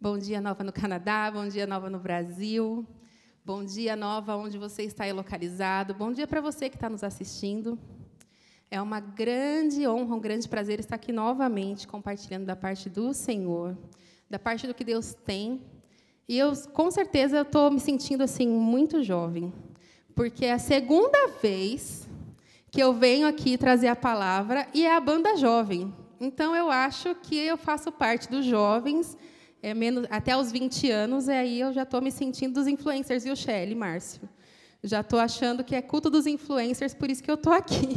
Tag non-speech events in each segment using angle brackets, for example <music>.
Bom dia, Nova no Canadá. Bom dia, Nova no Brasil. Bom dia, Nova, onde você está aí localizado. Bom dia para você que está nos assistindo. É uma grande honra, um grande prazer estar aqui novamente compartilhando da parte do Senhor, da parte do que Deus tem. E eu, com certeza, estou me sentindo assim muito jovem, porque é a segunda vez que eu venho aqui trazer a palavra e é a banda jovem. Então eu acho que eu faço parte dos jovens é menos, até os 20 anos, e aí eu já estou me sentindo dos influencers, viu, Shelly, Márcio? Já estou achando que é culto dos influencers, por isso que eu estou aqui.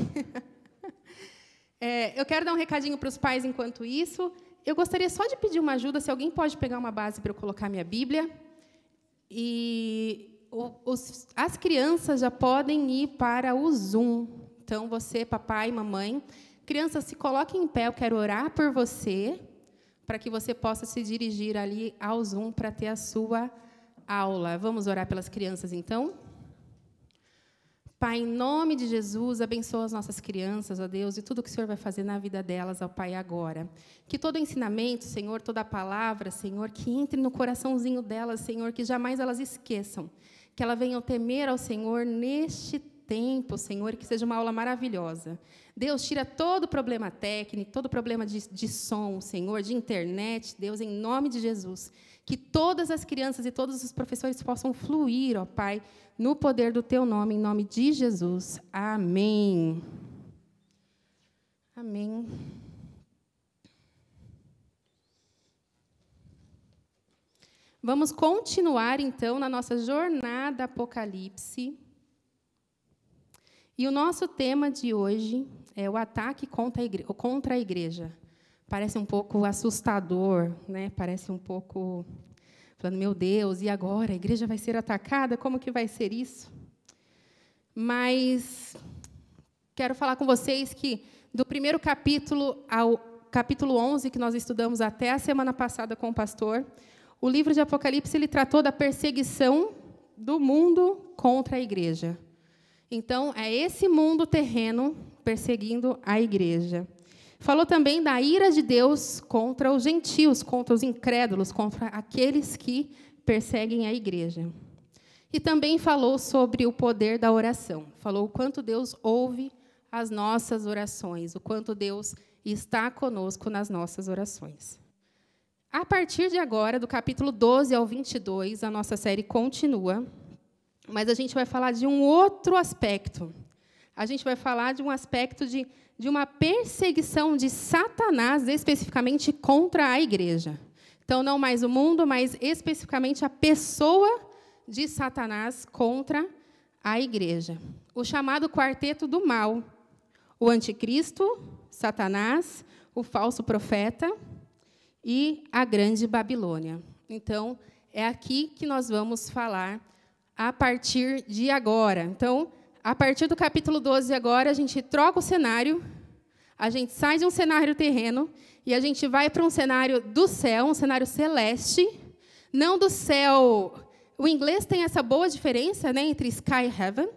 <laughs> é, eu quero dar um recadinho para os pais enquanto isso. Eu gostaria só de pedir uma ajuda, se alguém pode pegar uma base para eu colocar minha Bíblia. E os, as crianças já podem ir para o Zoom. Então, você, papai, mamãe, crianças, se coloquem em pé, eu quero orar por você para que você possa se dirigir ali ao Zoom para ter a sua aula. Vamos orar pelas crianças, então? Pai, em nome de Jesus, abençoa as nossas crianças, ó Deus, e tudo que o Senhor vai fazer na vida delas, ó Pai, agora. Que todo ensinamento, Senhor, toda palavra, Senhor, que entre no coraçãozinho delas, Senhor, que jamais elas esqueçam. Que elas venham temer ao Senhor neste tempo, Senhor, que seja uma aula maravilhosa. Deus, tira todo problema técnico, todo problema de, de som, Senhor, de internet, Deus, em nome de Jesus. Que todas as crianças e todos os professores possam fluir, ó Pai, no poder do Teu nome, em nome de Jesus. Amém. Amém. Vamos continuar, então, na nossa jornada Apocalipse. E o nosso tema de hoje é o ataque contra a, igreja, contra a igreja. Parece um pouco assustador, né? Parece um pouco falando, meu Deus, e agora a igreja vai ser atacada? Como que vai ser isso? Mas quero falar com vocês que do primeiro capítulo ao capítulo 11 que nós estudamos até a semana passada com o pastor, o livro de Apocalipse ele tratou da perseguição do mundo contra a igreja. Então, é esse mundo terreno perseguindo a igreja. Falou também da ira de Deus contra os gentios, contra os incrédulos, contra aqueles que perseguem a igreja. E também falou sobre o poder da oração. Falou o quanto Deus ouve as nossas orações, o quanto Deus está conosco nas nossas orações. A partir de agora, do capítulo 12 ao 22, a nossa série continua mas a gente vai falar de um outro aspecto. A gente vai falar de um aspecto de, de uma perseguição de Satanás, especificamente contra a igreja. Então, não mais o mundo, mas especificamente a pessoa de Satanás contra a igreja. O chamado quarteto do mal: o anticristo, Satanás, o falso profeta e a grande Babilônia. Então, é aqui que nós vamos falar a partir de agora. Então, a partir do capítulo 12 agora, a gente troca o cenário, a gente sai de um cenário terreno e a gente vai para um cenário do céu, um cenário celeste, não do céu. O inglês tem essa boa diferença né, entre sky e heaven,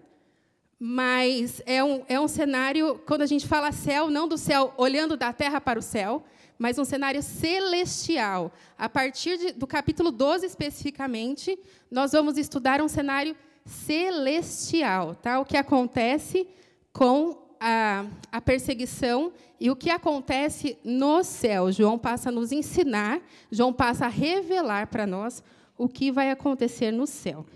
mas é um, é um cenário, quando a gente fala céu, não do céu olhando da terra para o céu, mas um cenário celestial. A partir de, do capítulo 12, especificamente, nós vamos estudar um cenário celestial, tá? o que acontece com a, a, perseguição e o que acontece no céu. João passa a nos ensinar, João passa a revelar para nós o que vai acontecer no céu.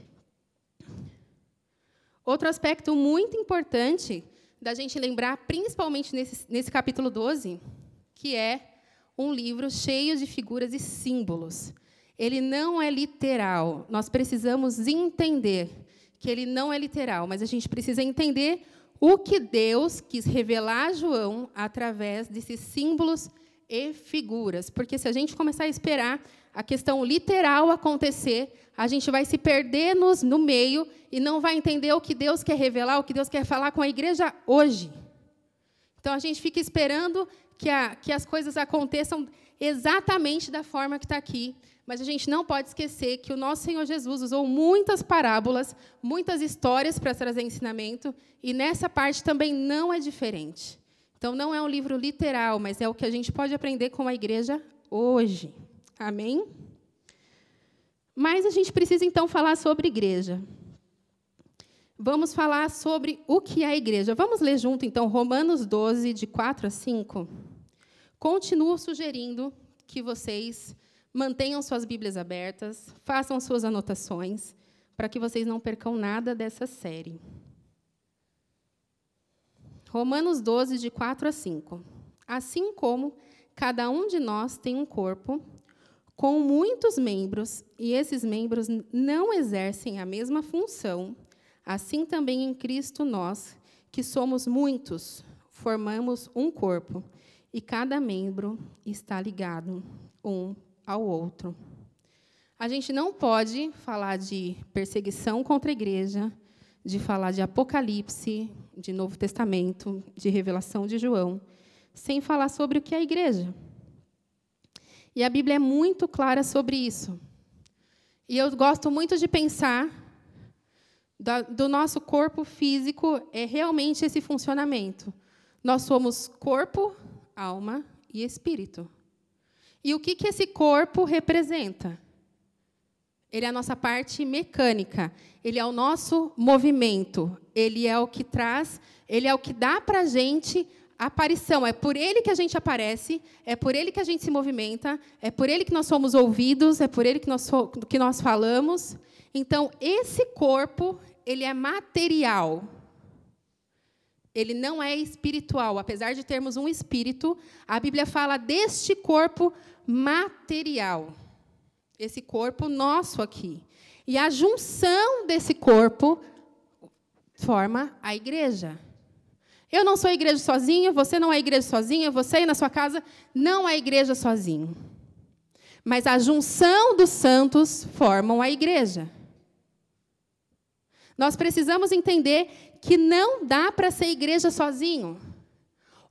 Outro aspecto muito importante da gente lembrar, principalmente nesse, nesse capítulo 12, que é um livro cheio de figuras e símbolos. Ele não é literal. Nós precisamos entender que ele não é literal, mas a gente precisa entender o que Deus quis revelar a João através desses símbolos e figuras. Porque se a gente começar a esperar a questão literal acontecer, a gente vai se perder nos, no meio e não vai entender o que Deus quer revelar, o que Deus quer falar com a igreja hoje. Então a gente fica esperando que, a, que as coisas aconteçam exatamente da forma que está aqui. Mas a gente não pode esquecer que o nosso Senhor Jesus usou muitas parábolas, muitas histórias para trazer ensinamento, e nessa parte também não é diferente. Então, não é um livro literal, mas é o que a gente pode aprender com a igreja hoje. Amém? Mas a gente precisa então falar sobre igreja. Vamos falar sobre o que é igreja. Vamos ler junto então Romanos 12 de 4 a 5. Continuo sugerindo que vocês mantenham suas Bíblias abertas, façam suas anotações, para que vocês não percam nada dessa série. Romanos 12, de 4 a 5. Assim como cada um de nós tem um corpo com muitos membros, e esses membros não exercem a mesma função, assim também em Cristo nós, que somos muitos, formamos um corpo, e cada membro está ligado um ao outro. A gente não pode falar de perseguição contra a igreja, de falar de Apocalipse, de Novo Testamento, de Revelação de João, sem falar sobre o que é a igreja. E a Bíblia é muito clara sobre isso. E eu gosto muito de pensar do nosso corpo físico é realmente esse funcionamento. Nós somos corpo, alma e espírito. E o que, que esse corpo representa? Ele é a nossa parte mecânica, ele é o nosso movimento, ele é o que traz, ele é o que dá para a gente aparição, é por ele que a gente aparece, é por ele que a gente se movimenta, é por ele que nós somos ouvidos, é por ele que nós, que nós falamos. Então, esse corpo, ele é material. Ele não é espiritual. Apesar de termos um espírito, a Bíblia fala deste corpo material. Esse corpo nosso aqui. E a junção desse corpo forma a igreja. Eu não sou igreja sozinha, você não é igreja sozinha, você aí na sua casa não é igreja sozinho. Mas a junção dos santos formam a igreja. Nós precisamos entender que não dá para ser igreja sozinho.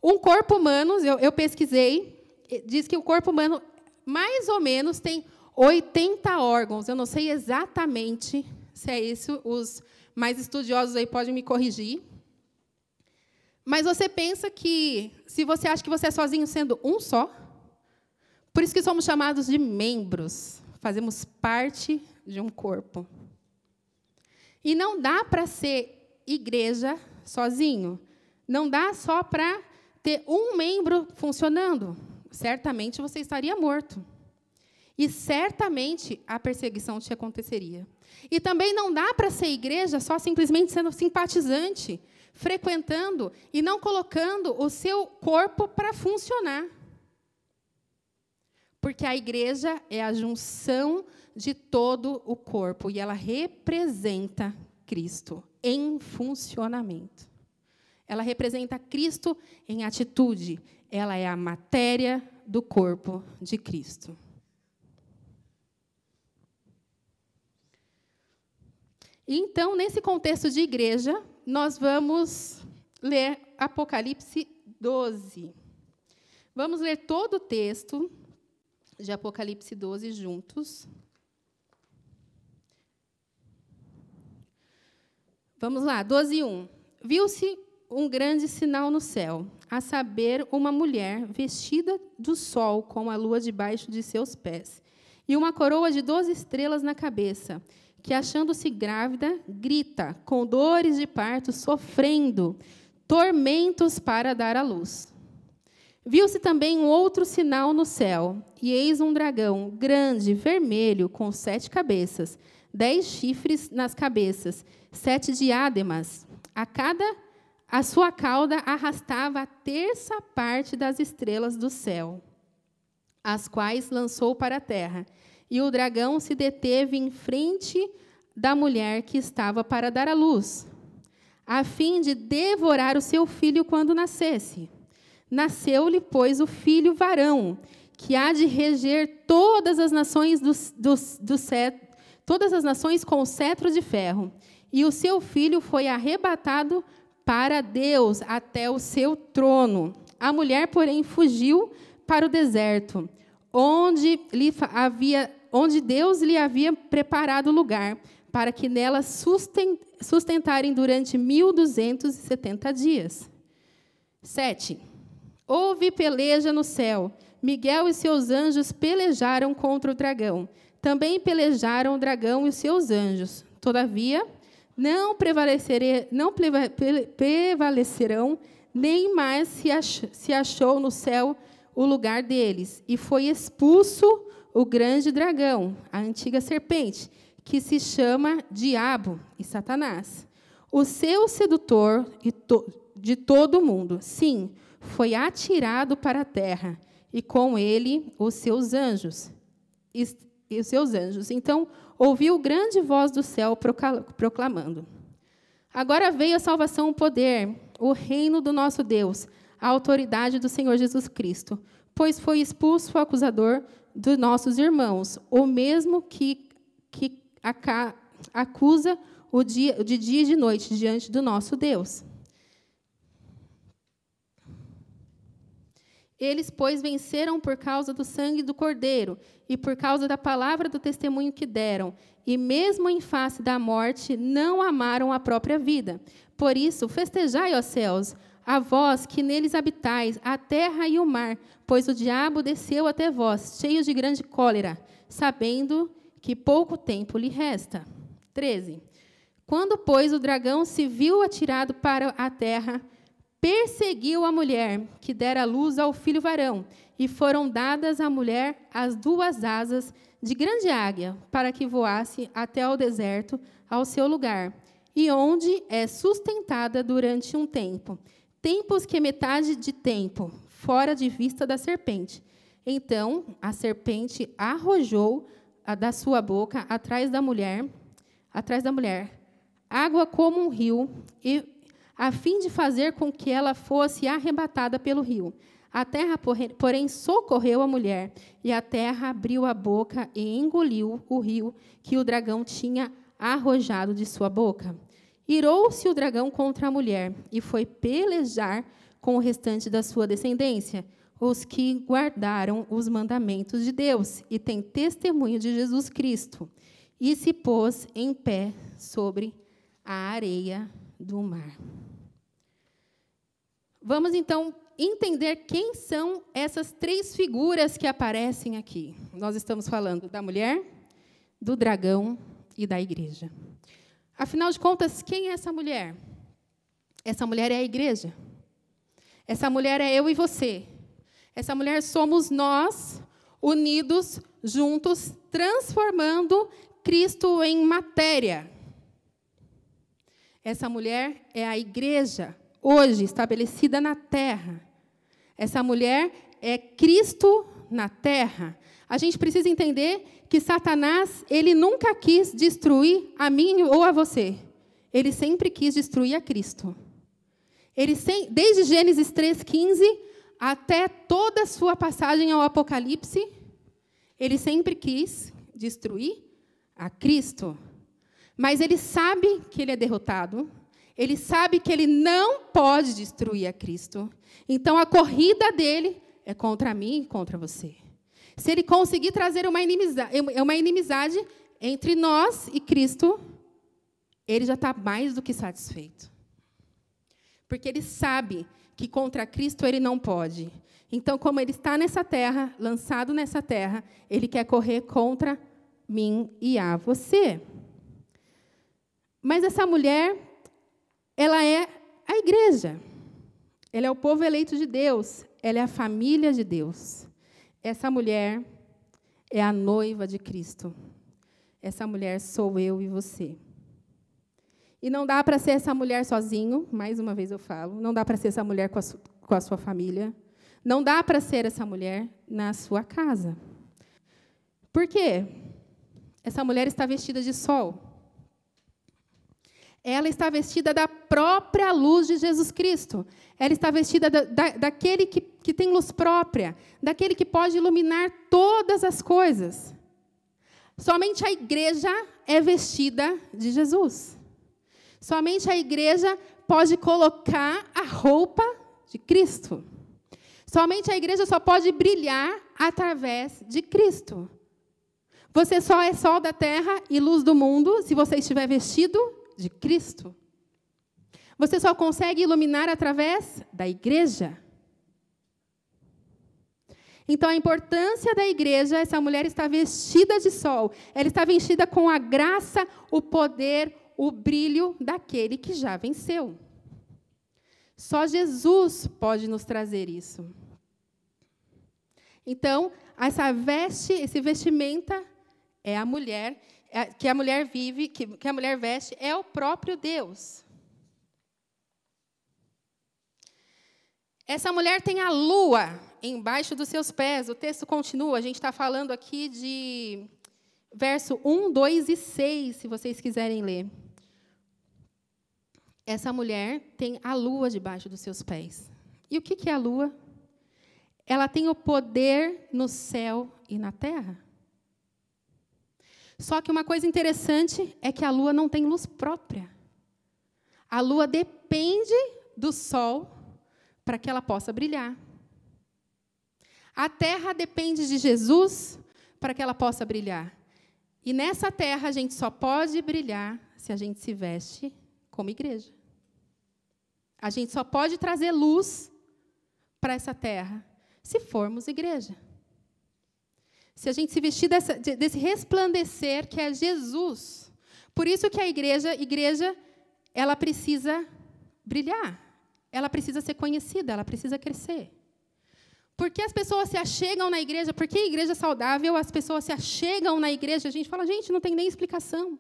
Um corpo humano, eu, eu pesquisei, diz que o corpo humano, mais ou menos, tem 80 órgãos. Eu não sei exatamente se é isso, os mais estudiosos aí podem me corrigir. Mas você pensa que, se você acha que você é sozinho sendo um só, por isso que somos chamados de membros, fazemos parte de um corpo. E não dá para ser igreja sozinho. Não dá só para ter um membro funcionando. Certamente você estaria morto. E certamente a perseguição te aconteceria. E também não dá para ser igreja só simplesmente sendo simpatizante frequentando e não colocando o seu corpo para funcionar. Porque a igreja é a junção de todo o corpo e ela representa Cristo em funcionamento. Ela representa Cristo em atitude. Ela é a matéria do corpo de Cristo. Então, nesse contexto de igreja, nós vamos ler Apocalipse 12. Vamos ler todo o texto de Apocalipse 12 juntos. Vamos lá, 12, 1. Viu-se um grande sinal no céu, a saber, uma mulher vestida do sol, com a lua debaixo de seus pés, e uma coroa de doze estrelas na cabeça que, achando-se grávida, grita, com dores de parto, sofrendo, tormentos para dar à luz. Viu-se também um outro sinal no céu, e eis um dragão, grande, vermelho, com sete cabeças, dez chifres nas cabeças, sete diademas. A cada a sua cauda arrastava a terça parte das estrelas do céu, as quais lançou para a terra e o dragão se deteve em frente da mulher que estava para dar à luz, a fim de devorar o seu filho quando nascesse. Nasceu-lhe, pois, o filho varão, que há de reger todas as nações do, do, do todas as nações com o cetro de ferro. E o seu filho foi arrebatado para Deus até o seu trono. A mulher, porém, fugiu para o deserto, onde lhe havia onde Deus lhe havia preparado lugar, para que nela sustentarem durante 1270 dias. 7. Houve peleja no céu. Miguel e seus anjos pelejaram contra o dragão. Também pelejaram o dragão e os seus anjos. Todavia, não, não prevalecerão, nem mais se, ach, se achou no céu o lugar deles. E foi expulso o grande dragão, a antiga serpente, que se chama Diabo e Satanás, o seu sedutor de todo o mundo. Sim, foi atirado para a terra, e com ele os seus anjos. E os seus anjos. Então, ouviu grande voz do céu proclamando: Agora veio a salvação, o poder, o reino do nosso Deus, a autoridade do Senhor Jesus Cristo, pois foi expulso o acusador dos nossos irmãos, o mesmo que, que acusa o dia, de dia e de noite diante do nosso Deus. Eles, pois, venceram por causa do sangue do Cordeiro e por causa da palavra do testemunho que deram, e mesmo em face da morte, não amaram a própria vida. Por isso, festejai, ó céus, a vós que neles habitais, a terra e o mar, pois o diabo desceu até vós, cheio de grande cólera, sabendo que pouco tempo lhe resta. 13. Quando, pois, o dragão se viu atirado para a terra, perseguiu a mulher que dera luz ao filho varão, e foram dadas à mulher as duas asas de grande águia, para que voasse até ao deserto, ao seu lugar, e onde é sustentada durante um tempo, tempos que metade de tempo, fora de vista da serpente. Então a serpente arrojou da sua boca atrás da mulher, atrás da mulher, água como um rio, e a fim de fazer com que ela fosse arrebatada pelo rio. A terra, porém, socorreu a mulher, e a terra abriu a boca e engoliu o rio que o dragão tinha arrojado de sua boca. Irou-se o dragão contra a mulher e foi pelejar com o restante da sua descendência, os que guardaram os mandamentos de Deus e têm testemunho de Jesus Cristo, e se pôs em pé sobre a areia do mar. Vamos então entender quem são essas três figuras que aparecem aqui. Nós estamos falando da mulher, do dragão e da igreja. Afinal de contas, quem é essa mulher? Essa mulher é a igreja. Essa mulher é eu e você. Essa mulher somos nós, unidos, juntos, transformando Cristo em matéria. Essa mulher é a igreja, hoje estabelecida na terra. Essa mulher é Cristo na terra. A gente precisa entender que Satanás, ele nunca quis destruir a mim ou a você. Ele sempre quis destruir a Cristo. Ele desde Gênesis 3:15 até toda a sua passagem ao Apocalipse, ele sempre quis destruir a Cristo. Mas ele sabe que ele é derrotado, ele sabe que ele não pode destruir a Cristo. Então a corrida dele é contra mim e contra você. Se ele conseguir trazer uma inimizade, uma inimizade entre nós e Cristo, ele já está mais do que satisfeito. Porque ele sabe que contra Cristo ele não pode. Então, como ele está nessa terra, lançado nessa terra, ele quer correr contra mim e a você. Mas essa mulher ela é a igreja. Ela é o povo eleito de Deus. Ela é a família de Deus. Essa mulher é a noiva de Cristo. Essa mulher sou eu e você. E não dá para ser essa mulher sozinho, mais uma vez eu falo, não dá para ser essa mulher com a, com a sua família. Não dá para ser essa mulher na sua casa. Por quê? Essa mulher está vestida de sol ela está vestida da própria luz de Jesus Cristo. Ela está vestida da, da, daquele que, que tem luz própria, daquele que pode iluminar todas as coisas. Somente a igreja é vestida de Jesus. Somente a igreja pode colocar a roupa de Cristo. Somente a igreja só pode brilhar através de Cristo. Você só é sol da terra e luz do mundo se você estiver vestido de Cristo. Você só consegue iluminar através da igreja. Então, a importância da igreja, essa mulher está vestida de sol, ela está vestida com a graça, o poder, o brilho daquele que já venceu. Só Jesus pode nos trazer isso. Então, essa veste, esse vestimenta é a mulher, que a mulher vive, que, que a mulher veste, é o próprio Deus. Essa mulher tem a lua embaixo dos seus pés. O texto continua, a gente está falando aqui de verso 1, 2 e 6, se vocês quiserem ler. Essa mulher tem a lua debaixo dos seus pés. E o que é a lua? Ela tem o poder no céu e na terra. Só que uma coisa interessante é que a lua não tem luz própria. A lua depende do sol para que ela possa brilhar. A terra depende de Jesus para que ela possa brilhar. E nessa terra a gente só pode brilhar se a gente se veste como igreja. A gente só pode trazer luz para essa terra se formos igreja. Se a gente se vestir dessa, desse resplandecer que é Jesus. Por isso que a igreja, igreja, ela precisa brilhar. Ela precisa ser conhecida, ela precisa crescer. Por que as pessoas se achegam na igreja? Por que a igreja é saudável, as pessoas se achegam na igreja? A gente fala, gente, não tem nem explicação.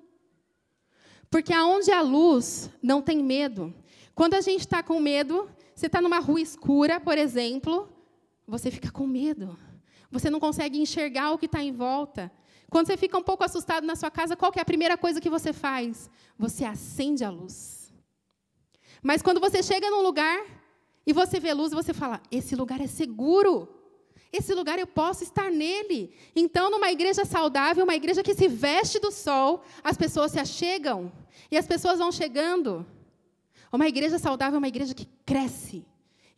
Porque aonde há luz, não tem medo. Quando a gente está com medo, você está numa rua escura, por exemplo, você fica com medo. Você não consegue enxergar o que está em volta. Quando você fica um pouco assustado na sua casa, qual é a primeira coisa que você faz? Você acende a luz. Mas quando você chega num lugar e você vê luz, você fala: esse lugar é seguro. Esse lugar eu posso estar nele. Então, numa igreja saudável, uma igreja que se veste do sol, as pessoas se achegam e as pessoas vão chegando. Uma igreja saudável é uma igreja que cresce,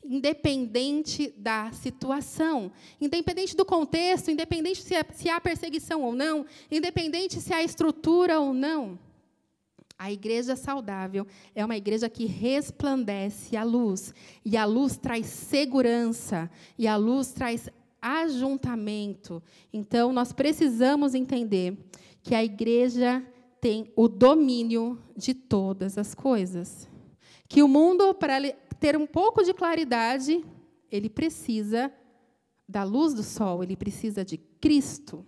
independente da situação, independente do contexto, independente se, é, se há perseguição ou não, independente se há estrutura ou não. A igreja saudável é uma igreja que resplandece a luz. E a luz traz segurança. E a luz traz ajuntamento. Então, nós precisamos entender que a igreja tem o domínio de todas as coisas. Que o mundo, para ter um pouco de claridade, ele precisa da luz do sol, ele precisa de Cristo.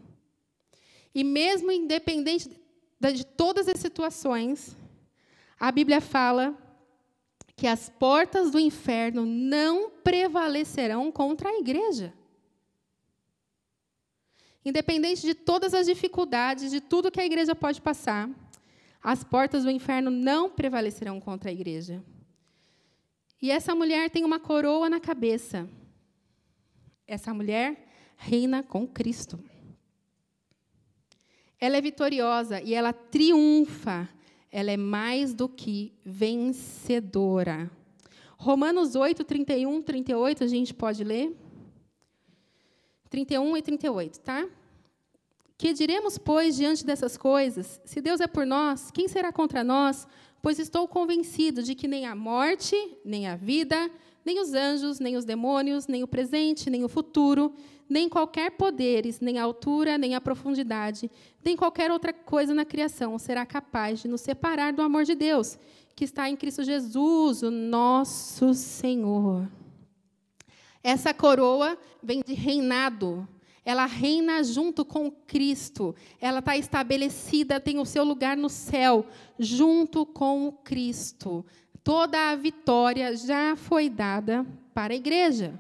E mesmo independente de todas as situações, a Bíblia fala que as portas do inferno não prevalecerão contra a igreja. Independente de todas as dificuldades, de tudo que a igreja pode passar, as portas do inferno não prevalecerão contra a igreja. E essa mulher tem uma coroa na cabeça. Essa mulher reina com Cristo. Ela é vitoriosa e ela triunfa. Ela é mais do que vencedora. Romanos 8, 31, 38, a gente pode ler? 31 e 38, tá? Que diremos, pois, diante dessas coisas? Se Deus é por nós, quem será contra nós? Pois estou convencido de que nem a morte, nem a vida, nem os anjos, nem os demônios, nem o presente, nem o futuro, nem qualquer poderes, nem a altura, nem a profundidade, nem qualquer outra coisa na criação será capaz de nos separar do amor de Deus, que está em Cristo Jesus, o nosso Senhor. Essa coroa vem de reinado. Ela reina junto com Cristo. Ela está estabelecida, tem o seu lugar no céu, junto com Cristo. Toda a vitória já foi dada para a igreja.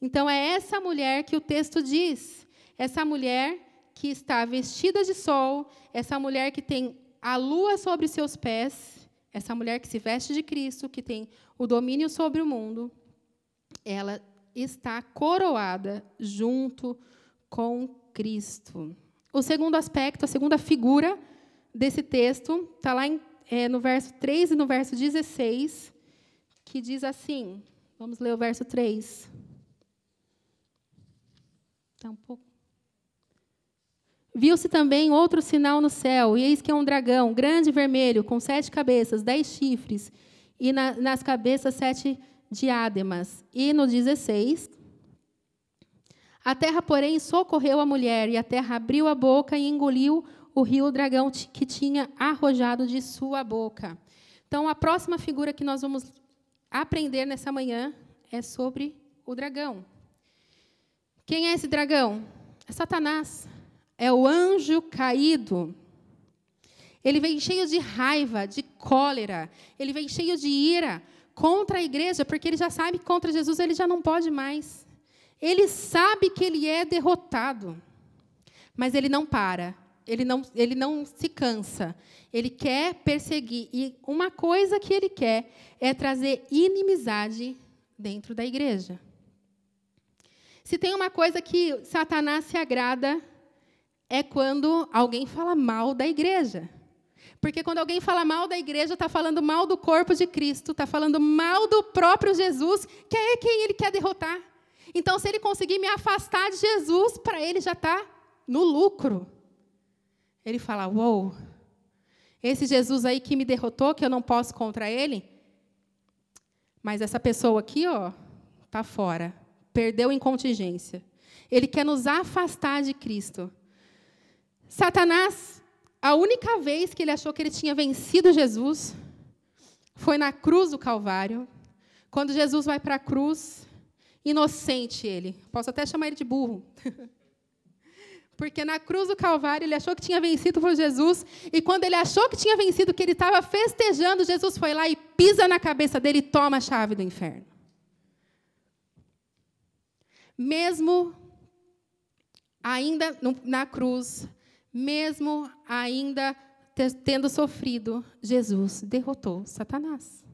Então, é essa mulher que o texto diz. Essa mulher que está vestida de sol, essa mulher que tem a lua sobre seus pés, essa mulher que se veste de Cristo, que tem o domínio sobre o mundo, ela está coroada junto com Cristo. O segundo aspecto, a segunda figura desse texto, está lá em, é, no verso 3 e no verso 16, que diz assim: vamos ler o verso 3. Tá um pouco. Viu-se também outro sinal no céu, e eis que é um dragão, grande e vermelho, com sete cabeças, dez chifres, e na, nas cabeças sete diademas. E no 16, A terra, porém, socorreu a mulher, e a terra abriu a boca e engoliu o rio dragão que tinha arrojado de sua boca. Então, a próxima figura que nós vamos aprender nessa manhã é sobre o dragão. Quem é esse dragão? É Satanás. É o anjo caído. Ele vem cheio de raiva, de cólera. Ele vem cheio de ira contra a igreja, porque ele já sabe que contra Jesus ele já não pode mais. Ele sabe que ele é derrotado, mas ele não para. Ele não, ele não se cansa. Ele quer perseguir. E uma coisa que ele quer é trazer inimizade dentro da igreja. Se tem uma coisa que Satanás se agrada, é quando alguém fala mal da igreja. Porque quando alguém fala mal da igreja, está falando mal do corpo de Cristo, está falando mal do próprio Jesus, que é quem ele quer derrotar. Então, se ele conseguir me afastar de Jesus, para ele já está no lucro. Ele fala: Uou, esse Jesus aí que me derrotou, que eu não posso contra ele, mas essa pessoa aqui, ó, está fora, perdeu em contingência. Ele quer nos afastar de Cristo. Satanás a única vez que ele achou que ele tinha vencido Jesus foi na cruz do Calvário, quando Jesus vai para a cruz, inocente ele. Posso até chamar ele de burro. <laughs> Porque na cruz do Calvário ele achou que tinha vencido por Jesus, e quando ele achou que tinha vencido, que ele estava festejando, Jesus foi lá e pisa na cabeça dele e toma a chave do inferno. Mesmo ainda na cruz, mesmo ainda tendo sofrido, Jesus derrotou Satanás.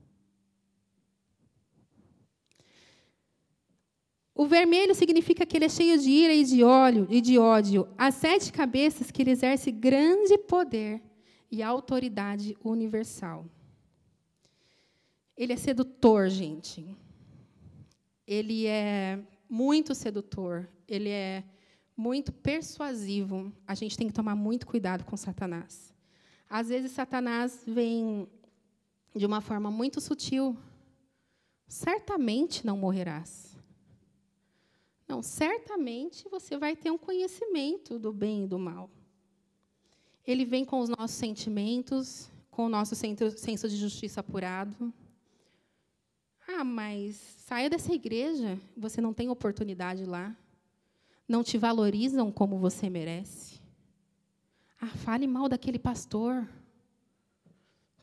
O vermelho significa que ele é cheio de ira e de óleo e de ódio. As sete cabeças que ele exerce grande poder e autoridade universal. Ele é sedutor, gente. Ele é muito sedutor. Ele é muito persuasivo, a gente tem que tomar muito cuidado com Satanás. Às vezes, Satanás vem de uma forma muito sutil. Certamente não morrerás. Não, certamente você vai ter um conhecimento do bem e do mal. Ele vem com os nossos sentimentos, com o nosso senso de justiça apurado. Ah, mas saia dessa igreja, você não tem oportunidade lá não te valorizam como você merece. Ah, fale mal daquele pastor.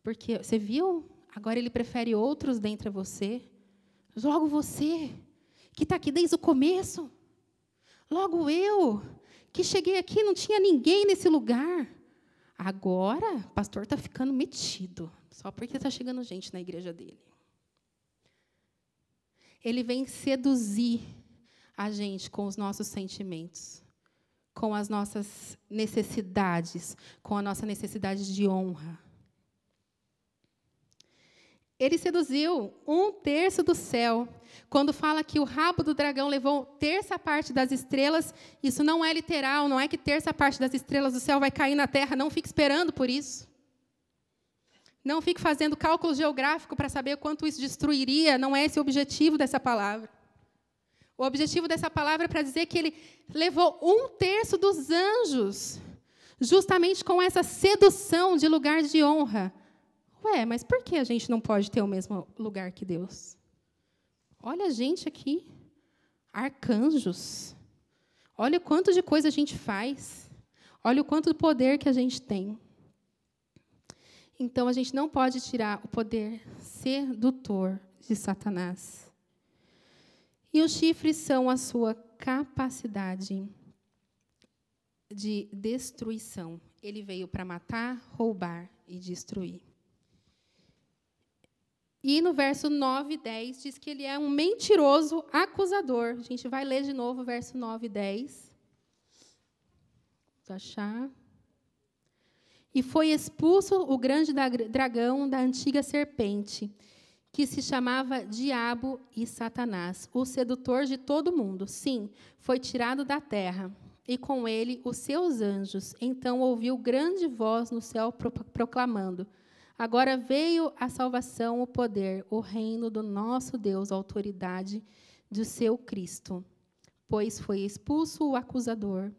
Porque você viu? Agora ele prefere outros dentre você. Logo você, que está aqui desde o começo. Logo eu, que cheguei aqui não tinha ninguém nesse lugar. Agora, o pastor está ficando metido, só porque está chegando gente na igreja dele. Ele vem seduzir a gente com os nossos sentimentos, com as nossas necessidades, com a nossa necessidade de honra. Ele seduziu um terço do céu. Quando fala que o rabo do dragão levou terça parte das estrelas, isso não é literal, não é que terça parte das estrelas do céu vai cair na terra, não fique esperando por isso. Não fique fazendo cálculo geográfico para saber quanto isso destruiria, não é esse o objetivo dessa palavra. O objetivo dessa palavra é para dizer que ele levou um terço dos anjos, justamente com essa sedução de lugar de honra. Ué, mas por que a gente não pode ter o mesmo lugar que Deus? Olha a gente aqui, arcanjos. Olha o quanto de coisa a gente faz. Olha o quanto de poder que a gente tem. Então a gente não pode tirar o poder sedutor de Satanás. E os chifres são a sua capacidade de destruição. Ele veio para matar, roubar e destruir. E no verso 9 e 10 diz que ele é um mentiroso acusador. A gente vai ler de novo o verso 9 e 10. Vamos achar. E foi expulso o grande dragão da antiga serpente que se chamava Diabo e Satanás, o sedutor de todo mundo. Sim, foi tirado da terra, e com ele os seus anjos. Então ouviu grande voz no céu proclamando: Agora veio a salvação, o poder, o reino do nosso Deus, a autoridade do seu Cristo. pois foi expulso o acusador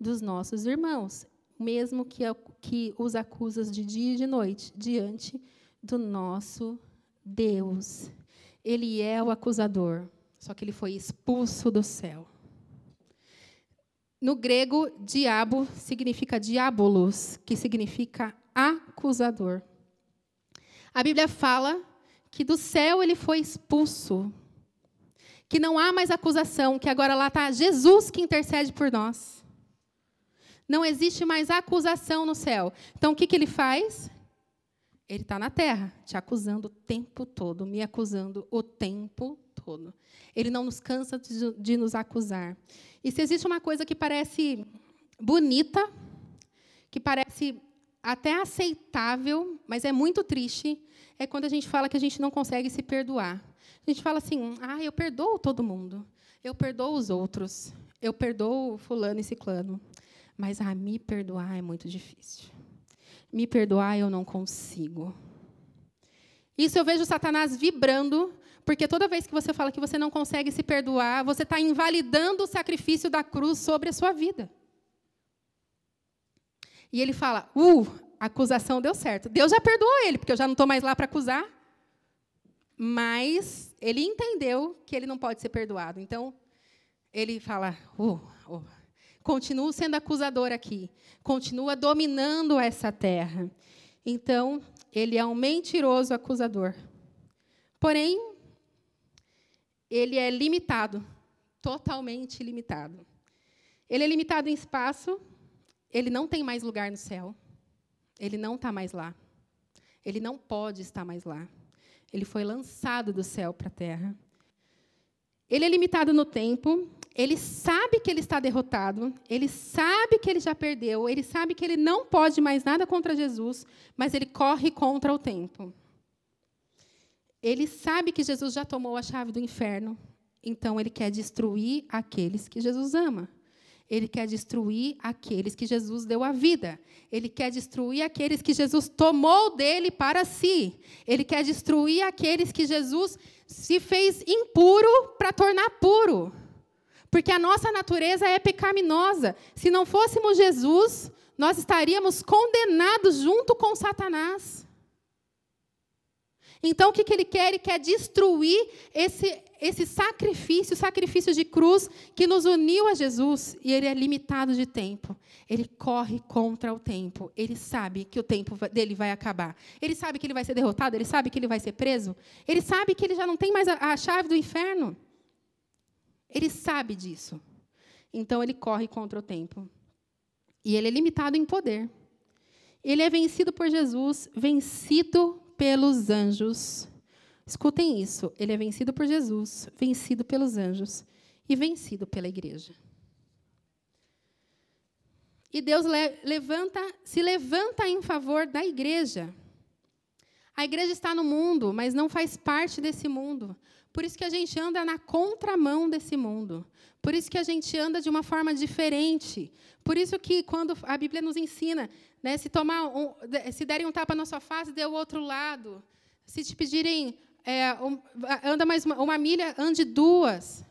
dos nossos irmãos, mesmo que, que os acusas de dia e de noite, diante do nosso Deus. Ele é o acusador, só que ele foi expulso do céu. No grego, diabo significa diabolos, que significa acusador. A Bíblia fala que do céu ele foi expulso, que não há mais acusação, que agora lá está Jesus que intercede por nós. Não existe mais acusação no céu. Então o que, que ele faz? Ele está na terra, te acusando o tempo todo, me acusando o tempo todo. Ele não nos cansa de, de nos acusar. E se existe uma coisa que parece bonita, que parece até aceitável, mas é muito triste, é quando a gente fala que a gente não consegue se perdoar. A gente fala assim: ah, eu perdoo todo mundo, eu perdoo os outros, eu perdoo fulano e ciclano, mas ah, me perdoar é muito difícil. Me perdoar eu não consigo. Isso eu vejo Satanás vibrando porque toda vez que você fala que você não consegue se perdoar, você está invalidando o sacrifício da cruz sobre a sua vida. E ele fala: Uh, a acusação deu certo. Deus já perdoou ele, porque eu já não estou mais lá para acusar. Mas ele entendeu que ele não pode ser perdoado. Então, ele fala: uh, uh, continuo sendo acusador aqui. Continua dominando essa terra. Então, ele é um mentiroso acusador. Porém, ele é limitado, totalmente limitado. Ele é limitado em espaço, ele não tem mais lugar no céu. Ele não está mais lá. Ele não pode estar mais lá. Ele foi lançado do céu para a terra. Ele é limitado no tempo, ele sabe que ele está derrotado, ele sabe que ele já perdeu, ele sabe que ele não pode mais nada contra Jesus, mas ele corre contra o tempo. Ele sabe que Jesus já tomou a chave do inferno, então ele quer destruir aqueles que Jesus ama. Ele quer destruir aqueles que Jesus deu a vida. Ele quer destruir aqueles que Jesus tomou dele para si. Ele quer destruir aqueles que Jesus se fez impuro para tornar puro. Porque a nossa natureza é pecaminosa. Se não fôssemos Jesus, nós estaríamos condenados junto com Satanás. Então, o que, que ele quer? Ele quer destruir esse, esse sacrifício, sacrifício de cruz que nos uniu a Jesus. E ele é limitado de tempo. Ele corre contra o tempo. Ele sabe que o tempo dele vai acabar. Ele sabe que ele vai ser derrotado. Ele sabe que ele vai ser preso. Ele sabe que ele já não tem mais a, a chave do inferno. Ele sabe disso. Então, ele corre contra o tempo. E ele é limitado em poder. Ele é vencido por Jesus, vencido pelos anjos. Escutem isso. Ele é vencido por Jesus, vencido pelos anjos e vencido pela igreja. E Deus levanta, se levanta em favor da igreja. A igreja está no mundo, mas não faz parte desse mundo. Por isso que a gente anda na contramão desse mundo. Por isso que a gente anda de uma forma diferente. Por isso que quando a Bíblia nos ensina, né, se tomar um, se derem um tapa na sua face, dê o outro lado. Se te pedirem é, um, anda mais uma, uma, milha, ande duas.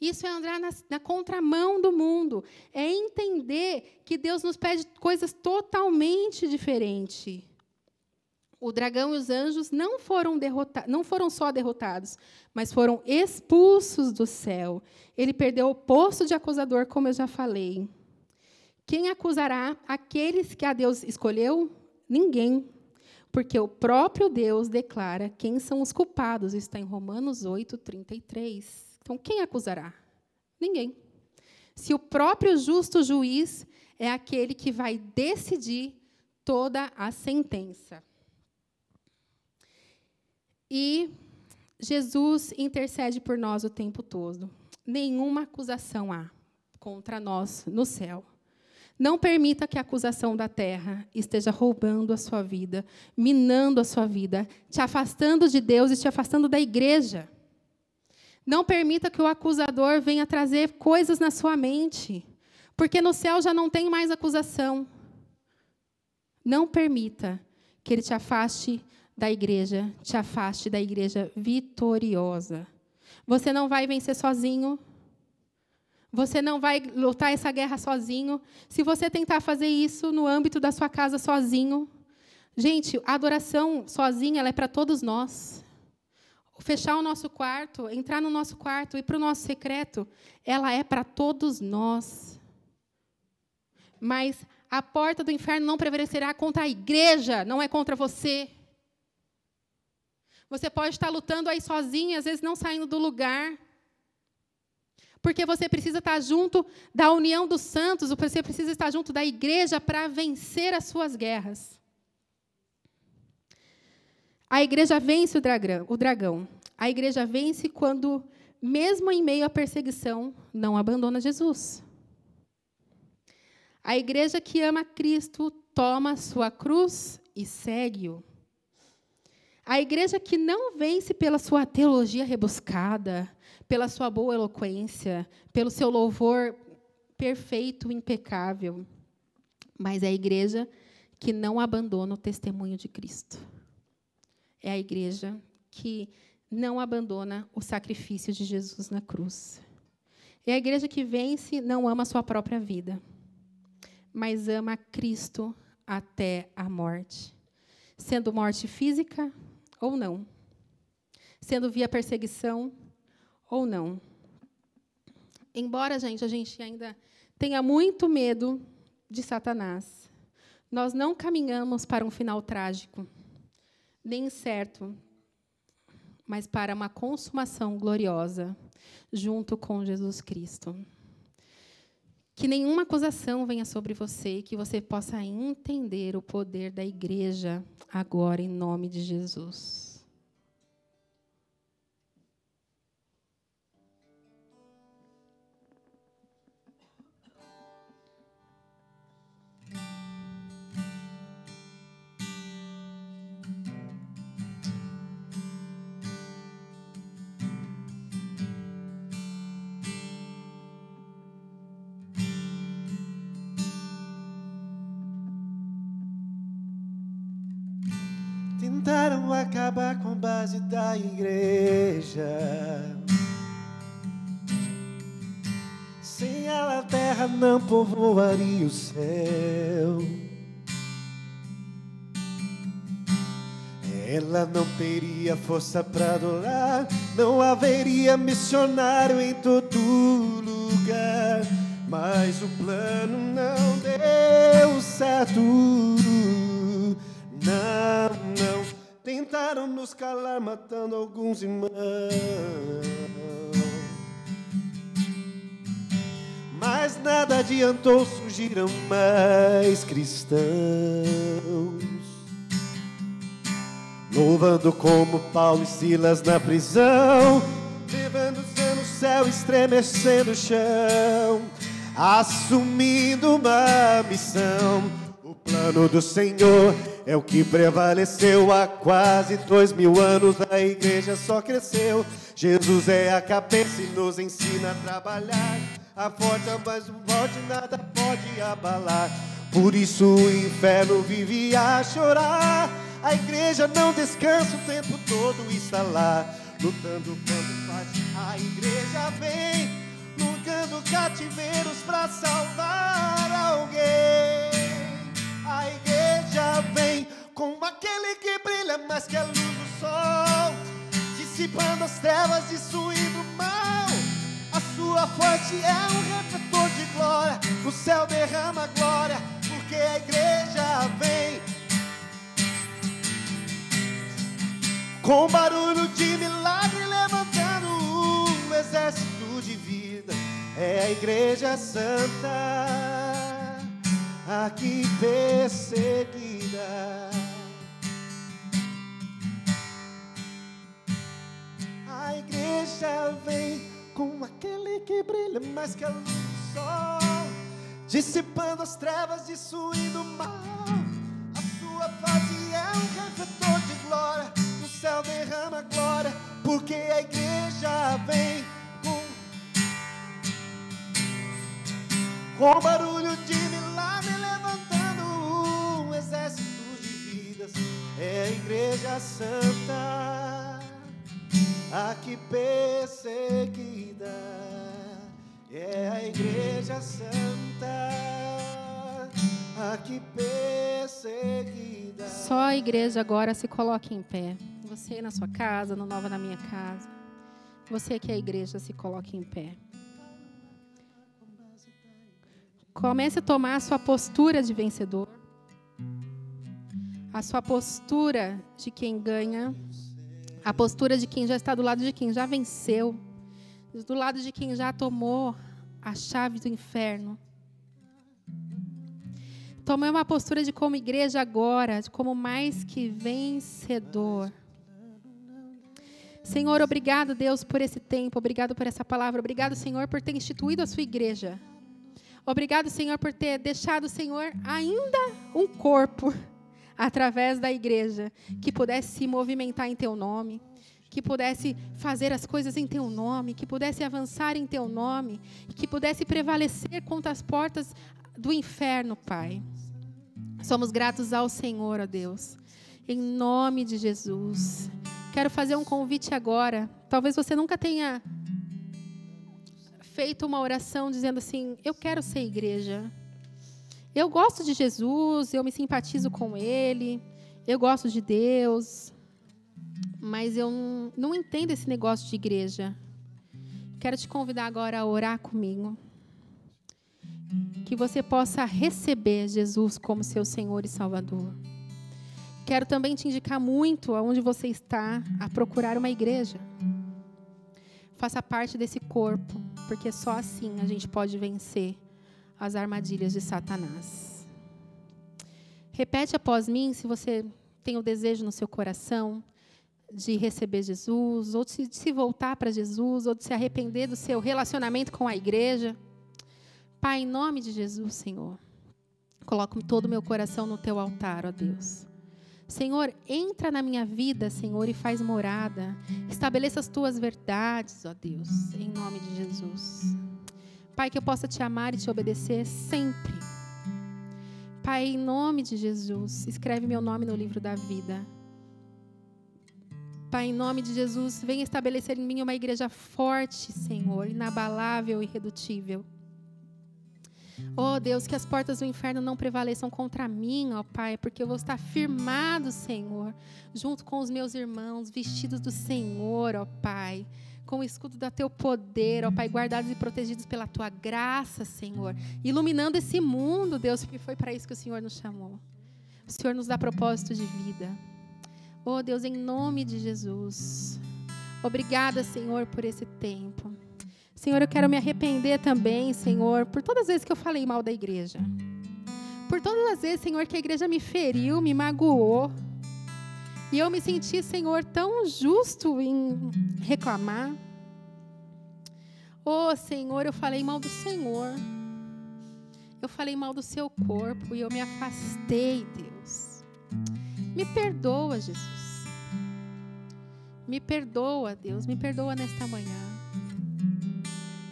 Isso é andar na, na contramão do mundo. É entender que Deus nos pede coisas totalmente diferentes. O dragão e os anjos não foram, não foram só derrotados, mas foram expulsos do céu. Ele perdeu o posto de acusador, como eu já falei. Quem acusará aqueles que a Deus escolheu? Ninguém. Porque o próprio Deus declara quem são os culpados. Isso está em Romanos 8, 33. Então, quem acusará? Ninguém. Se o próprio justo juiz é aquele que vai decidir toda a sentença. E Jesus intercede por nós o tempo todo. Nenhuma acusação há contra nós no céu. Não permita que a acusação da terra esteja roubando a sua vida, minando a sua vida, te afastando de Deus e te afastando da igreja. Não permita que o acusador venha trazer coisas na sua mente, porque no céu já não tem mais acusação. Não permita que ele te afaste da igreja, te afaste da igreja vitoriosa. Você não vai vencer sozinho. Você não vai lutar essa guerra sozinho. Se você tentar fazer isso no âmbito da sua casa sozinho, gente, a adoração sozinha é para todos nós. Fechar o nosso quarto, entrar no nosso quarto, ir para o nosso secreto, ela é para todos nós. Mas a porta do inferno não prevalecerá contra a igreja, não é contra você. Você pode estar lutando aí sozinho, às vezes não saindo do lugar. Porque você precisa estar junto da união dos santos, você precisa estar junto da igreja para vencer as suas guerras. A igreja vence o dragão. A igreja vence quando, mesmo em meio à perseguição, não abandona Jesus. A igreja que ama Cristo toma sua cruz e segue-o. A igreja que não vence pela sua teologia rebuscada, pela sua boa eloquência, pelo seu louvor perfeito, impecável, mas é a igreja que não abandona o testemunho de Cristo. É a igreja que não abandona o sacrifício de Jesus na cruz. É a igreja que vence, não ama a sua própria vida, mas ama Cristo até a morte, sendo morte física ou não, sendo via perseguição ou não. Embora, gente, a gente ainda tenha muito medo de Satanás, nós não caminhamos para um final trágico, nem certo, mas para uma consumação gloriosa junto com Jesus Cristo. Que nenhuma acusação venha sobre você e que você possa entender o poder da igreja agora, em nome de Jesus. Acabar com a base da igreja. Sem ela a terra não povoaria o céu. Ela não teria força para adorar, não haveria missionário em todo lugar. Mas o plano não deu certo. Nos calar, matando alguns irmãos. Mas nada adiantou, surgiram mais cristãos. Louvando como Paulo e Silas na prisão, levando-se no céu, estremecendo o chão, assumindo uma missão. Plano do Senhor é o que prevaleceu há quase dois mil anos. A igreja só cresceu. Jesus é a cabeça e nos ensina a trabalhar. A forte, mas o forte nada pode abalar. Por isso o inferno vive a chorar. A igreja não descansa o tempo todo, está lá, lutando quando faz. A igreja vem, lutando cativeiros para salvar alguém. A igreja vem como aquele que brilha mais que a luz do sol, dissipando as trevas, destruindo o mal. A sua fonte é um refletor de glória, o céu derrama glória, porque a igreja vem. Com barulho de milagre levantando um exército de vida, é a igreja santa aqui perseguida. A igreja vem com aquele que brilha mais que a luz do sol, dissipando as trevas, destruindo o mal. A sua face é um refletor de glória, o céu derrama glória, porque a igreja vem com, com barulho de é a igreja santa, aqui perseguida, é a igreja santa, aqui perseguida. Só a igreja agora se coloque em pé. Você na sua casa, no Nova na minha casa. Você que é a igreja se coloque em pé. Comece a tomar a sua postura de vencedor. A sua postura de quem ganha. A postura de quem já está do lado de quem já venceu. Do lado de quem já tomou a chave do inferno. Tome uma postura de como igreja agora, de como mais que vencedor. Senhor, obrigado, Deus, por esse tempo, obrigado por essa palavra, obrigado, Senhor, por ter instituído a sua igreja. Obrigado, Senhor, por ter deixado, Senhor, ainda um corpo através da igreja que pudesse se movimentar em teu nome, que pudesse fazer as coisas em teu nome, que pudesse avançar em teu nome, que pudesse prevalecer contra as portas do inferno, Pai. Somos gratos ao Senhor, ó Deus. Em nome de Jesus. Quero fazer um convite agora. Talvez você nunca tenha feito uma oração dizendo assim: Eu quero ser igreja. Eu gosto de Jesus, eu me simpatizo com Ele, eu gosto de Deus, mas eu não, entendo esse negócio de igreja. Quero te convidar agora a orar comigo. Que você possa receber Jesus como seu Senhor e Salvador. Quero também te indicar muito aonde você está a procurar uma igreja. Faça parte desse corpo, porque só assim a gente pode vencer as armadilhas de Satanás. Repete após mim, se você tem o desejo no seu coração de receber Jesus, ou de se voltar para Jesus, ou de se arrepender do seu relacionamento com a igreja. Pai, em nome de Jesus, Senhor, coloco todo o meu coração no teu altar, ó Deus. Senhor, entra na minha vida, Senhor, e faz morada. Estabeleça as tuas verdades, ó Deus, em nome de Jesus. Pai, que eu possa te amar e te obedecer sempre. Pai, em nome de Jesus, escreve meu nome no livro da vida. Pai, em nome de Jesus, venha estabelecer em mim uma igreja forte, Senhor, inabalável e irredutível. Oh Deus, que as portas do inferno não prevaleçam contra mim, ó Pai, porque eu vou estar firmado, Senhor, junto com os meus irmãos, vestidos do Senhor, ó Pai, com o escudo do teu poder, ó Pai, guardados e protegidos pela tua graça, Senhor, iluminando esse mundo, Deus, porque foi para isso que o Senhor nos chamou. O Senhor nos dá propósito de vida. Oh Deus, em nome de Jesus. Obrigada, Senhor, por esse tempo. Senhor, eu quero me arrepender também, Senhor, por todas as vezes que eu falei mal da igreja. Por todas as vezes, Senhor, que a igreja me feriu, me magoou. E eu me senti, Senhor, tão justo em reclamar. Oh, Senhor, eu falei mal do Senhor. Eu falei mal do seu corpo e eu me afastei, Deus. Me perdoa, Jesus. Me perdoa, Deus. Me perdoa nesta manhã.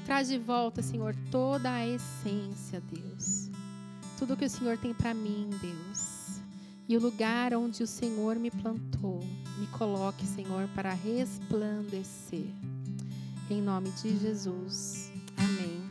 Traz de volta, Senhor, toda a essência, Deus. Tudo que o Senhor tem para mim, Deus. E o lugar onde o Senhor me plantou, me coloque, Senhor, para resplandecer. Em nome de Jesus. Amém.